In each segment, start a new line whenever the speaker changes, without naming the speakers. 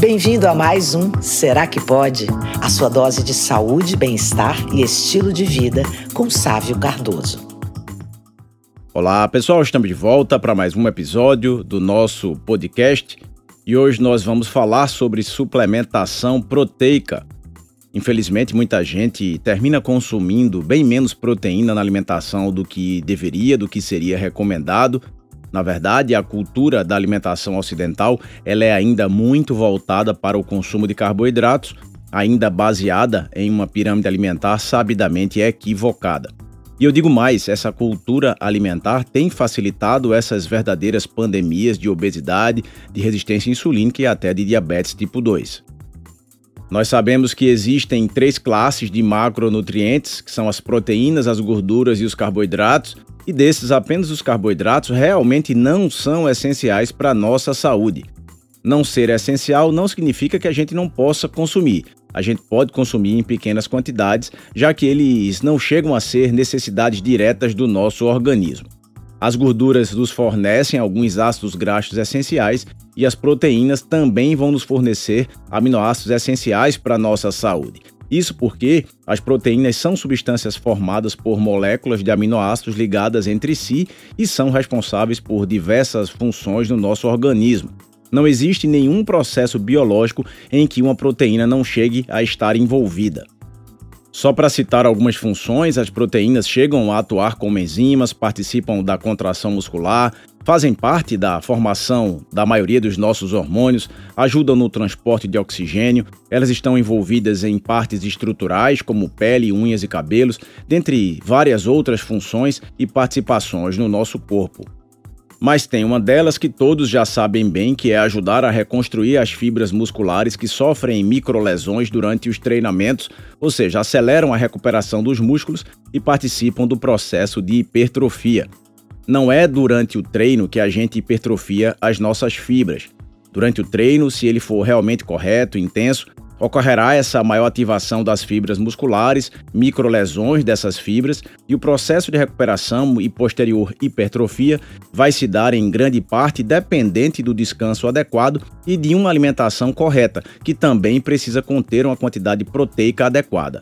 Bem-vindo a mais um Será que Pode? A sua dose de saúde, bem-estar e estilo de vida com Sávio Cardoso.
Olá, pessoal, estamos de volta para mais um episódio do nosso podcast e hoje nós vamos falar sobre suplementação proteica. Infelizmente, muita gente termina consumindo bem menos proteína na alimentação do que deveria, do que seria recomendado, na verdade, a cultura da alimentação ocidental ela é ainda muito voltada para o consumo de carboidratos, ainda baseada em uma pirâmide alimentar sabidamente equivocada. E eu digo mais, essa cultura alimentar tem facilitado essas verdadeiras pandemias de obesidade, de resistência insulínica e até de diabetes tipo 2. Nós sabemos que existem três classes de macronutrientes, que são as proteínas, as gorduras e os carboidratos, e desses, apenas os carboidratos realmente não são essenciais para a nossa saúde. Não ser essencial não significa que a gente não possa consumir. A gente pode consumir em pequenas quantidades, já que eles não chegam a ser necessidades diretas do nosso organismo. As gorduras nos fornecem alguns ácidos graxos essenciais e as proteínas também vão nos fornecer aminoácidos essenciais para a nossa saúde. Isso porque as proteínas são substâncias formadas por moléculas de aminoácidos ligadas entre si e são responsáveis por diversas funções no nosso organismo. Não existe nenhum processo biológico em que uma proteína não chegue a estar envolvida. Só para citar algumas funções, as proteínas chegam a atuar como enzimas, participam da contração muscular, fazem parte da formação da maioria dos nossos hormônios, ajudam no transporte de oxigênio, elas estão envolvidas em partes estruturais como pele, unhas e cabelos, dentre várias outras funções e participações no nosso corpo. Mas tem uma delas que todos já sabem bem, que é ajudar a reconstruir as fibras musculares que sofrem microlesões durante os treinamentos, ou seja, aceleram a recuperação dos músculos e participam do processo de hipertrofia. Não é durante o treino que a gente hipertrofia as nossas fibras. Durante o treino, se ele for realmente correto, intenso, ocorrerá essa maior ativação das fibras musculares, microlesões dessas fibras e o processo de recuperação e posterior hipertrofia vai se dar em grande parte dependente do descanso adequado e de uma alimentação correta, que também precisa conter uma quantidade proteica adequada.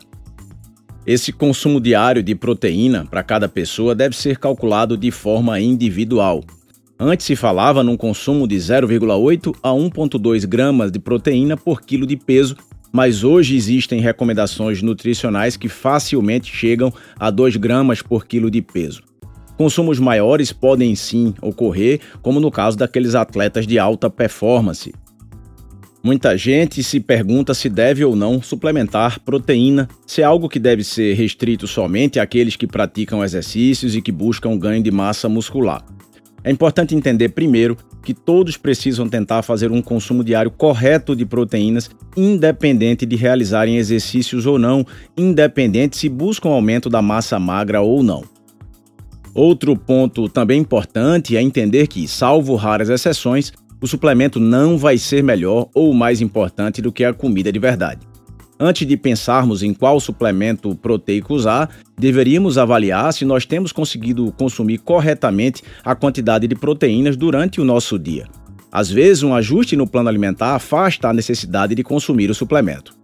Esse consumo diário de proteína para cada pessoa deve ser calculado de forma individual. Antes se falava num consumo de 0,8 a 1,2 gramas de proteína por quilo de peso, mas hoje existem recomendações nutricionais que facilmente chegam a 2 gramas por quilo de peso. Consumos maiores podem sim ocorrer, como no caso daqueles atletas de alta performance, Muita gente se pergunta se deve ou não suplementar proteína, se é algo que deve ser restrito somente àqueles que praticam exercícios e que buscam ganho de massa muscular. É importante entender primeiro que todos precisam tentar fazer um consumo diário correto de proteínas, independente de realizarem exercícios ou não, independente se buscam aumento da massa magra ou não. Outro ponto também importante é entender que, salvo raras exceções, o suplemento não vai ser melhor ou mais importante do que a comida de verdade. Antes de pensarmos em qual suplemento proteico usar, deveríamos avaliar se nós temos conseguido consumir corretamente a quantidade de proteínas durante o nosso dia. Às vezes, um ajuste no plano alimentar afasta a necessidade de consumir o suplemento.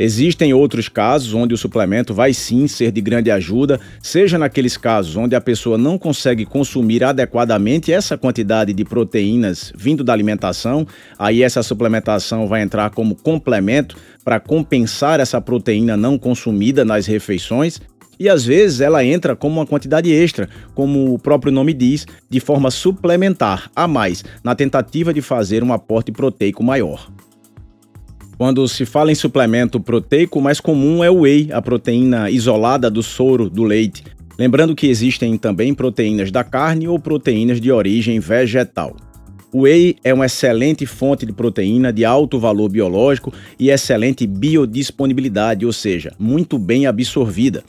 Existem outros casos onde o suplemento vai sim ser de grande ajuda, seja naqueles casos onde a pessoa não consegue consumir adequadamente essa quantidade de proteínas vindo da alimentação, aí essa suplementação vai entrar como complemento para compensar essa proteína não consumida nas refeições. E às vezes ela entra como uma quantidade extra, como o próprio nome diz, de forma suplementar, a mais, na tentativa de fazer um aporte proteico maior. Quando se fala em suplemento proteico, o mais comum é o whey, a proteína isolada do soro do leite. Lembrando que existem também proteínas da carne ou proteínas de origem vegetal. O whey é uma excelente fonte de proteína de alto valor biológico e excelente biodisponibilidade, ou seja, muito bem absorvida.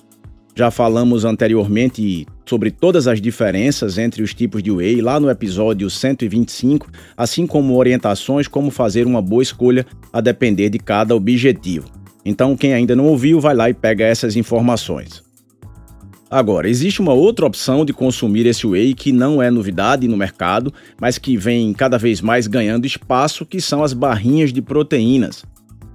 Já falamos anteriormente sobre todas as diferenças entre os tipos de whey lá no episódio 125, assim como orientações como fazer uma boa escolha a depender de cada objetivo. Então, quem ainda não ouviu, vai lá e pega essas informações. Agora, existe uma outra opção de consumir esse whey que não é novidade no mercado, mas que vem cada vez mais ganhando espaço, que são as barrinhas de proteínas.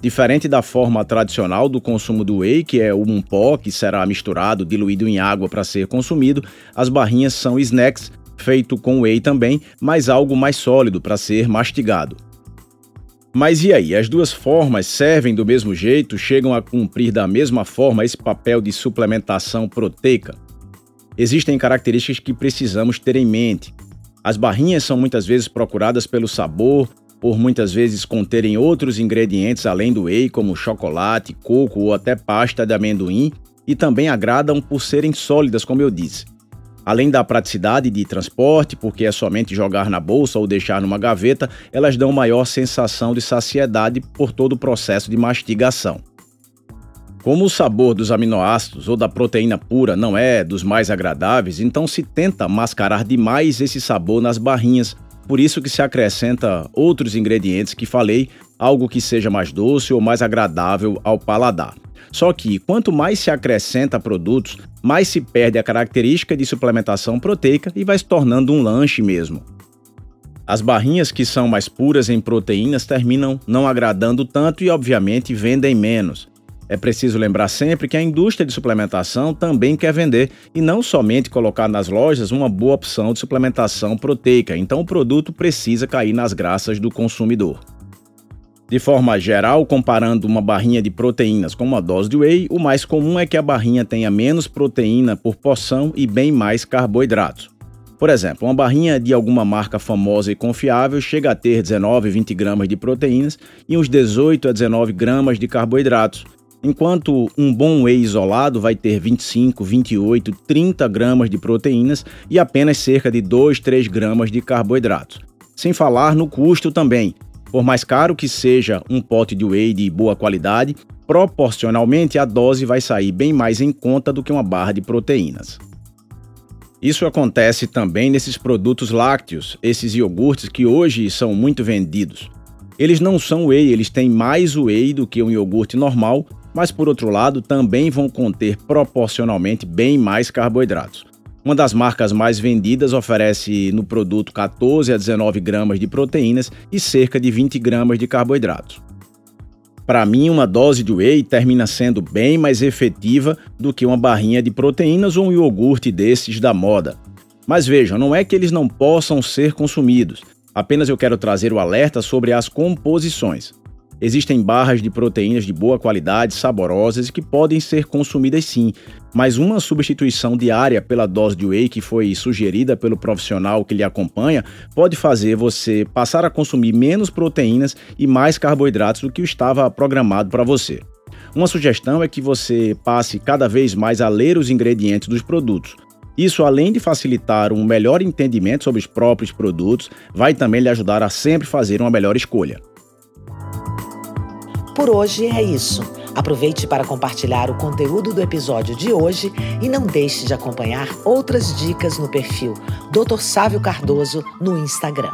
Diferente da forma tradicional do consumo do whey, que é um pó que será misturado, diluído em água para ser consumido, as barrinhas são snacks feito com whey também, mas algo mais sólido para ser mastigado. Mas e aí? As duas formas servem do mesmo jeito, chegam a cumprir da mesma forma esse papel de suplementação proteica? Existem características que precisamos ter em mente. As barrinhas são muitas vezes procuradas pelo sabor, por muitas vezes conterem outros ingredientes além do whey, como chocolate, coco ou até pasta de amendoim, e também agradam por serem sólidas, como eu disse. Além da praticidade de transporte, porque é somente jogar na bolsa ou deixar numa gaveta, elas dão maior sensação de saciedade por todo o processo de mastigação. Como o sabor dos aminoácidos ou da proteína pura não é dos mais agradáveis, então se tenta mascarar demais esse sabor nas barrinhas, por isso que se acrescenta outros ingredientes que falei, algo que seja mais doce ou mais agradável ao paladar. Só que quanto mais se acrescenta produtos, mais se perde a característica de suplementação proteica e vai se tornando um lanche mesmo. As barrinhas que são mais puras em proteínas terminam não agradando tanto e, obviamente, vendem menos. É preciso lembrar sempre que a indústria de suplementação também quer vender e não somente colocar nas lojas uma boa opção de suplementação proteica, então o produto precisa cair nas graças do consumidor. De forma geral, comparando uma barrinha de proteínas com uma dose de whey, o mais comum é que a barrinha tenha menos proteína por porção e bem mais carboidratos. Por exemplo, uma barrinha de alguma marca famosa e confiável chega a ter 19 20 gramas de proteínas e uns 18 a 19 gramas de carboidratos, enquanto um bom whey isolado vai ter 25, 28, 30 gramas de proteínas e apenas cerca de 2, 3 gramas de carboidratos. Sem falar no custo também, por mais caro que seja um pote de whey de boa qualidade, proporcionalmente a dose vai sair bem mais em conta do que uma barra de proteínas. Isso acontece também nesses produtos lácteos, esses iogurtes que hoje são muito vendidos. Eles não são whey, eles têm mais whey do que um iogurte normal, mas por outro lado também vão conter proporcionalmente bem mais carboidratos. Uma das marcas mais vendidas oferece no produto 14 a 19 gramas de proteínas e cerca de 20 gramas de carboidratos. Para mim, uma dose de whey termina sendo bem mais efetiva do que uma barrinha de proteínas ou um iogurte desses da moda. Mas vejam, não é que eles não possam ser consumidos, apenas eu quero trazer o alerta sobre as composições. Existem barras de proteínas de boa qualidade, saborosas e que podem ser consumidas sim, mas uma substituição diária pela dose de whey que foi sugerida pelo profissional que lhe acompanha pode fazer você passar a consumir menos proteínas e mais carboidratos do que estava programado para você. Uma sugestão é que você passe cada vez mais a ler os ingredientes dos produtos. Isso, além de facilitar um melhor entendimento sobre os próprios produtos, vai também lhe ajudar a sempre fazer uma melhor escolha.
Por hoje é isso. Aproveite para compartilhar o conteúdo do episódio de hoje e não deixe de acompanhar outras dicas no perfil Dr. Sávio Cardoso no Instagram.